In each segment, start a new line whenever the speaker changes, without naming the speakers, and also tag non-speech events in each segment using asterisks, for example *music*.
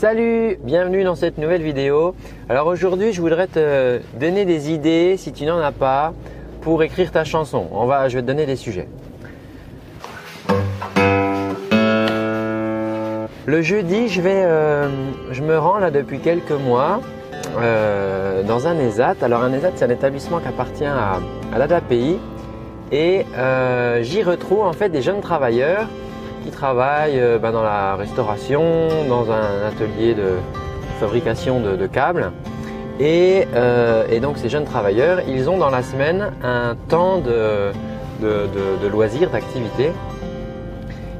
Salut, bienvenue dans cette nouvelle vidéo. Alors aujourd'hui, je voudrais te donner des idées, si tu n'en as pas, pour écrire ta chanson. On va, je vais te donner des sujets. Le jeudi, je vais, euh, je me rends là depuis quelques mois euh, dans un ESAT. Alors un ESAT, c'est un établissement qui appartient à, à l'ADAPI et euh, j'y retrouve en fait des jeunes travailleurs qui travaillent euh, ben, dans la restauration, dans un atelier de fabrication de, câbles. Et, euh, et, donc ces jeunes travailleurs, ils ont dans la semaine un temps de, loisirs, d'activités.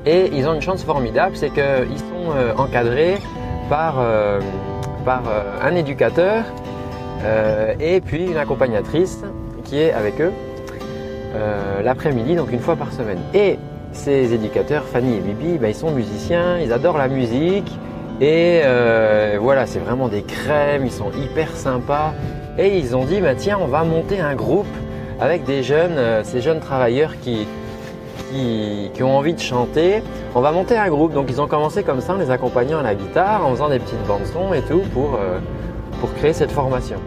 Et ils ont une chance formidable, c'est qu'ils sont euh, encadrés par, un éducateur et puis une accompagnatrice qui est avec eux l'après-midi, donc une fois par semaine. Ces éducateurs, Fanny et Bibi, ben, ils sont musiciens, ils adorent la musique. Et euh, voilà, c'est vraiment des crèmes, ils sont hyper sympas. Et ils ont dit, bah, tiens, on va monter un groupe avec des jeunes, euh, ces jeunes travailleurs qui, ont envie de chanter. On va monter un groupe. Donc ils ont commencé comme ça en les accompagnant à la guitare, en faisant des petites bandes son et tout pour, euh, pour créer cette formation.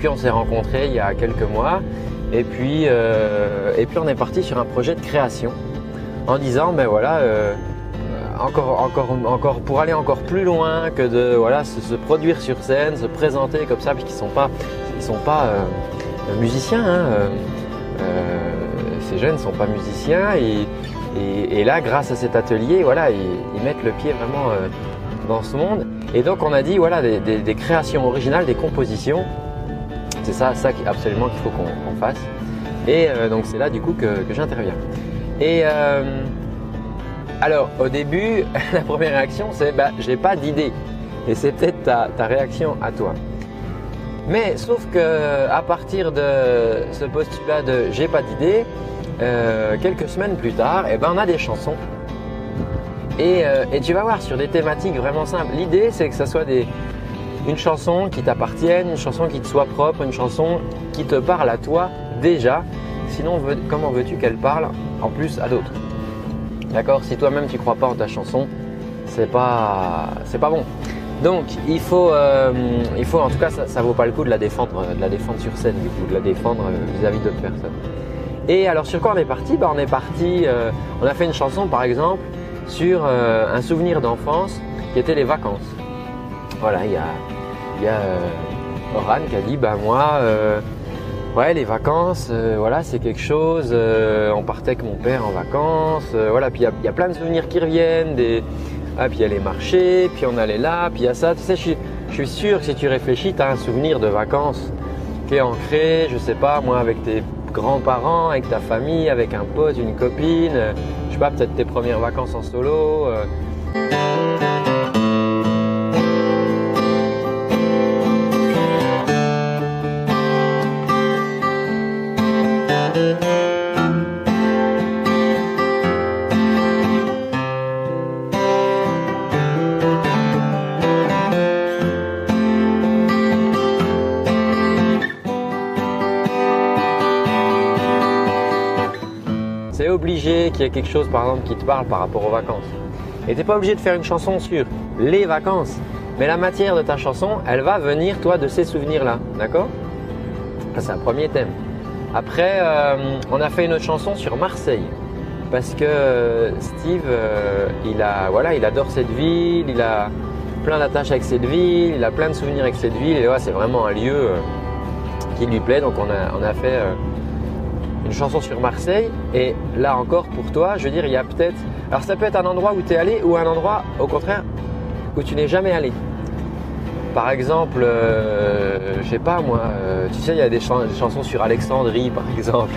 Puis on s'est rencontrés il y a quelques mois. Et puis, euh, et puis on est parti sur un projet de création en disant ben voilà euh, encore, encore, encore pour aller encore plus loin que de voilà se, produire sur scène, se présenter comme ça puisqu'ils sont pas ils sont pas euh, musiciens hein, ces jeunes ne sont pas musiciens. Et, et, là grâce à cet atelier voilà ils, mettent le pied vraiment dans ce monde. Et donc on a dit voilà des créations originales, des compositions c'est ça, ça absolument qu'il faut qu'on fasse. Et euh, donc c'est là du coup que, j'interviens. Et euh, alors au début, *laughs* la première réaction c'est bah j'ai pas d'idée. Et c'est peut-être ta, ta, réaction à toi. Mais sauf que à partir de ce postulat de j'ai pas d'idée, euh, quelques semaines plus tard, eh ben on a des chansons. Et, et tu vas voir sur des thématiques vraiment simples. L'idée c'est que ça soit des, une chanson qui t'appartienne, une chanson qui te soit propre, une chanson qui te parle à toi déjà. Sinon, comment veux-tu qu'elle parle en plus à d'autres? D'accord? Si toi-même tu crois pas en ta chanson, c'est pas pas bon. Donc il faut euh, il faut en tout cas ça, ça vaut pas le coup de la défendre de la défendre sur scène du coup de la défendre vis-à-vis d'autres personnes. Et alors sur quoi on est parti? Bah, on est parti euh, on a fait une chanson par exemple sur euh, un souvenir d'enfance qui était les vacances. Voilà, il y a, euh, Oran qui a dit bah moi euh, ouais les vacances euh, voilà c'est quelque chose on partait avec mon père en vacances voilà puis il y, a plein de souvenirs qui reviennent ah puis il y a les marchés puis on allait là puis il y a ça tu sais je, je suis sûr que si tu réfléchis tu as un souvenir de vacances qui est ancré je sais pas moi avec tes grands-parents avec ta famille avec un pote une copine je sais pas peut-être tes premières vacances en solo y ait quelque chose par exemple qui te parle par rapport aux vacances. Et t'es pas obligé de faire une chanson sur les vacances, mais la matière de ta chanson, elle va venir toi de ces souvenirs-là, d'accord? C'est un premier thème. Après, euh, on a fait une autre chanson sur Marseille parce que Steve, euh, il a, voilà, il adore cette ville, il a plein d'attaches avec cette ville, il a plein de souvenirs avec cette ville et c'est vraiment un lieu euh, qui lui plaît. Donc on a, on a fait euh, une chanson sur Marseille. Et là encore, pour toi, je veux dire, il y a peut-être. Alors, ça peut être un endroit où tu es allé ou un endroit, au contraire, où tu n'es jamais allé. Par exemple, euh, je sais pas moi, euh, tu sais, il y a des, ch des, chansons sur Alexandrie, par *laughs* exemple.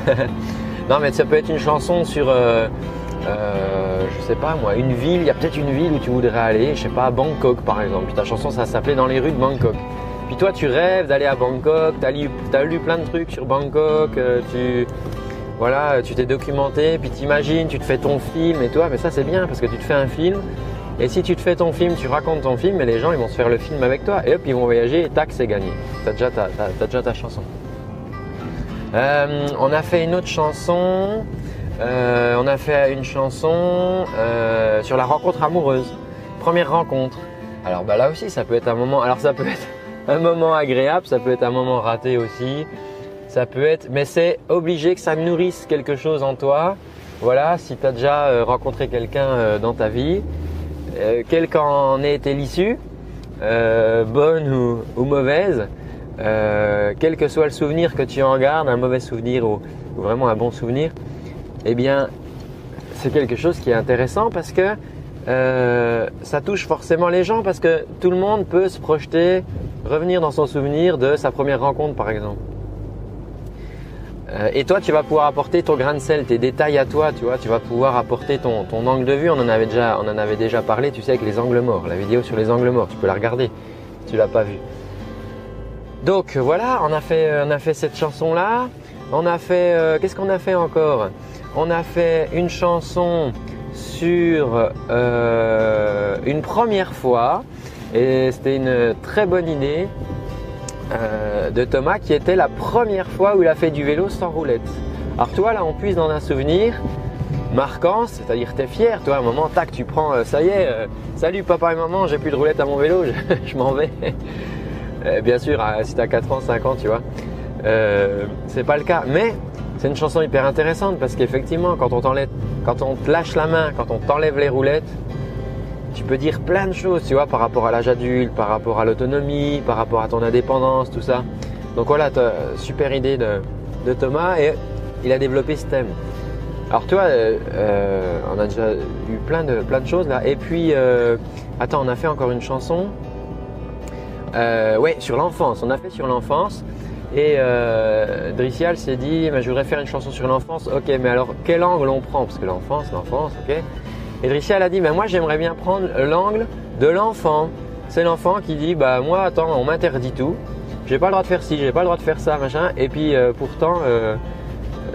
non, mais ça peut être une chanson sur, euh, je sais pas moi, une ville. Il y a peut-être une ville où tu voudrais aller, je sais pas, Bangkok, par exemple. Ta chanson, ça s'appelait Dans les rues de Bangkok. Puis toi, tu rêves d'aller à Bangkok, tu as, lu plein de trucs sur Bangkok, euh, tu voilà, tu t'es documenté, puis t'imagines, tu te fais ton film et toi, mais ça c'est bien parce que tu te fais un film Et si tu te fais ton film, tu racontes ton film, et les gens ils vont se faire le film avec toi. Et hop, ils vont voyager et tac, c'est gagné. Tu as, déjà ta chanson. Euh, on a fait une autre chanson. Euh, on a fait une chanson sur la rencontre amoureuse. Première rencontre. Alors bah là aussi, ça peut être un moment. Alors ça peut être un moment agréable, ça peut être un moment raté aussi. Ça peut être, mais c'est obligé que ça nourrisse quelque chose en toi. Voilà, si tu as déjà rencontré quelqu'un dans ta vie, quelle qu'en ait été l'issue, bonne ou mauvaise, euh, quel que soit le souvenir que tu en gardes, un mauvais souvenir ou, vraiment un bon souvenir, eh bien, c'est quelque chose qui est intéressant parce que euh, ça touche forcément les gens parce que tout le monde peut se projeter, revenir dans son souvenir de sa première rencontre par exemple. Euh, et toi, tu vas pouvoir apporter ton grain de sel, tes détails à toi, tu vois, tu vas pouvoir apporter ton, angle de vue. On en avait déjà, parlé, tu sais, avec les angles morts, la vidéo sur les angles morts, tu peux la regarder. Si tu l'as pas vue. Donc voilà, on a fait, on a fait cette chanson là. On a fait, euh, qu'est-ce qu'on a fait encore? On a fait une chanson sur euh, une première fois et c'était une très bonne idée euh, de Thomas qui était la première fois où il a fait du vélo sans roulette. Alors toi là on puise dans un souvenir marquant, c'est-à-dire tu es fier, toi à un moment tac tu prends, ça y est, salut papa et maman, j'ai plus de roulette à mon vélo, *laughs* je m'en vais. *laughs* Euh, bien sûr, si tu as 4 ans, 5 ans, tu vois. Euh, c'est pas le cas. Mais c'est une chanson hyper intéressante parce qu'effectivement, quand on quand on te lâche la main, quand on t'enlève les roulettes, tu peux dire plein de choses, tu vois, par rapport à l'âge adulte, par rapport à l'autonomie, par rapport à ton indépendance, tout ça. Donc voilà, super idée de, Thomas et il a développé ce thème. Alors toi, euh, on a déjà vu plein de, plein de choses là. Et puis, attends, on a fait encore une chanson. Euh, ouais, sur l'enfance. On a fait sur l'enfance. Et euh, Dricial s'est dit, je voudrais faire une chanson sur l'enfance. Ok, mais alors quel angle on prend? Parce que l'enfance, l'enfance, ok. Et Dricial a dit, bah, moi j'aimerais bien prendre l'angle de l'enfant. C'est l'enfant qui dit, bah moi attends, on m'interdit tout. J'ai pas le droit de faire ci, j'ai pas le droit de faire ça, machin. Et puis euh, pourtant, euh,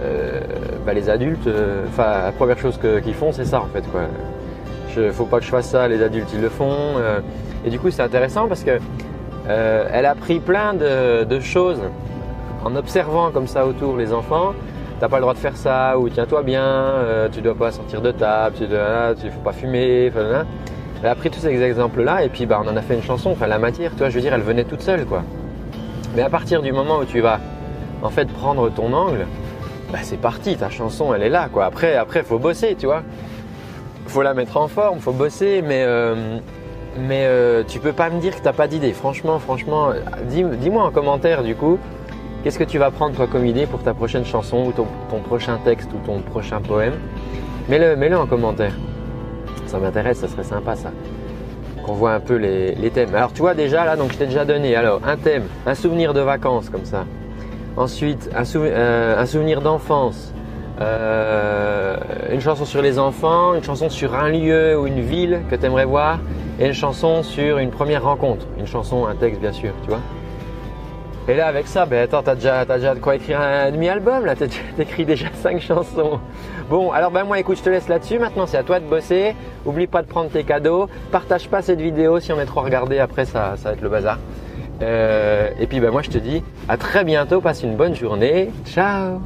euh, bah, les adultes, enfin la première chose qu'ils font, c'est ça en fait quoi. Je, faut pas que je fasse ça, les adultes ils le font. et du coup c'est intéressant parce que elle a pris plein de, choses en observant comme ça autour les enfants. T'as pas le droit de faire ça, ou tiens-toi bien, euh, tu dois pas sortir de table, tu dois, tu faut pas fumer. Elle a pris tous ces exemples-là et puis bah, on en a fait une chanson. Enfin, la matière, toi, je veux dire, elle venait toute seule, quoi. Mais à partir du moment où tu vas en fait prendre ton angle, bah, c'est parti, ta chanson, elle est là, quoi. Après, après, faut bosser, tu vois. Faut la mettre en forme, faut bosser, mais euh, mais euh, tu peux pas me dire que t'as pas d'idée. Franchement, franchement, dis-moi en commentaire du coup, qu'est-ce que tu vas prendre comme idée pour ta prochaine chanson ou ton, prochain texte ou ton prochain poème? Mets-le, mets-le en commentaire. Ça m'intéresse, ça serait sympa ça. Qu'on voit un peu les, thèmes. Alors tu vois déjà là, donc je t'ai déjà donné. Alors un thème, un souvenir de vacances comme ça. Ensuite, un, euh, souvenir d'enfance. Euh, une chanson sur les enfants, une chanson sur un lieu ou une ville que tu aimerais voir, et une chanson sur une première rencontre. Une chanson, un texte bien sûr, tu vois. Et là avec ça, ben attends, t'as déjà, déjà de quoi écrire un demi-album là, t'as *laughs* écrit déjà cinq chansons. Bon, alors ben moi écoute, je te laisse là-dessus. Maintenant c'est à toi de bosser. Oublie pas de prendre tes cadeaux. Partage pas cette vidéo si on est trop regardé. Après ça, ça va être le bazar. Euh, et puis ben moi je te dis à très bientôt. Passe une bonne journée. Ciao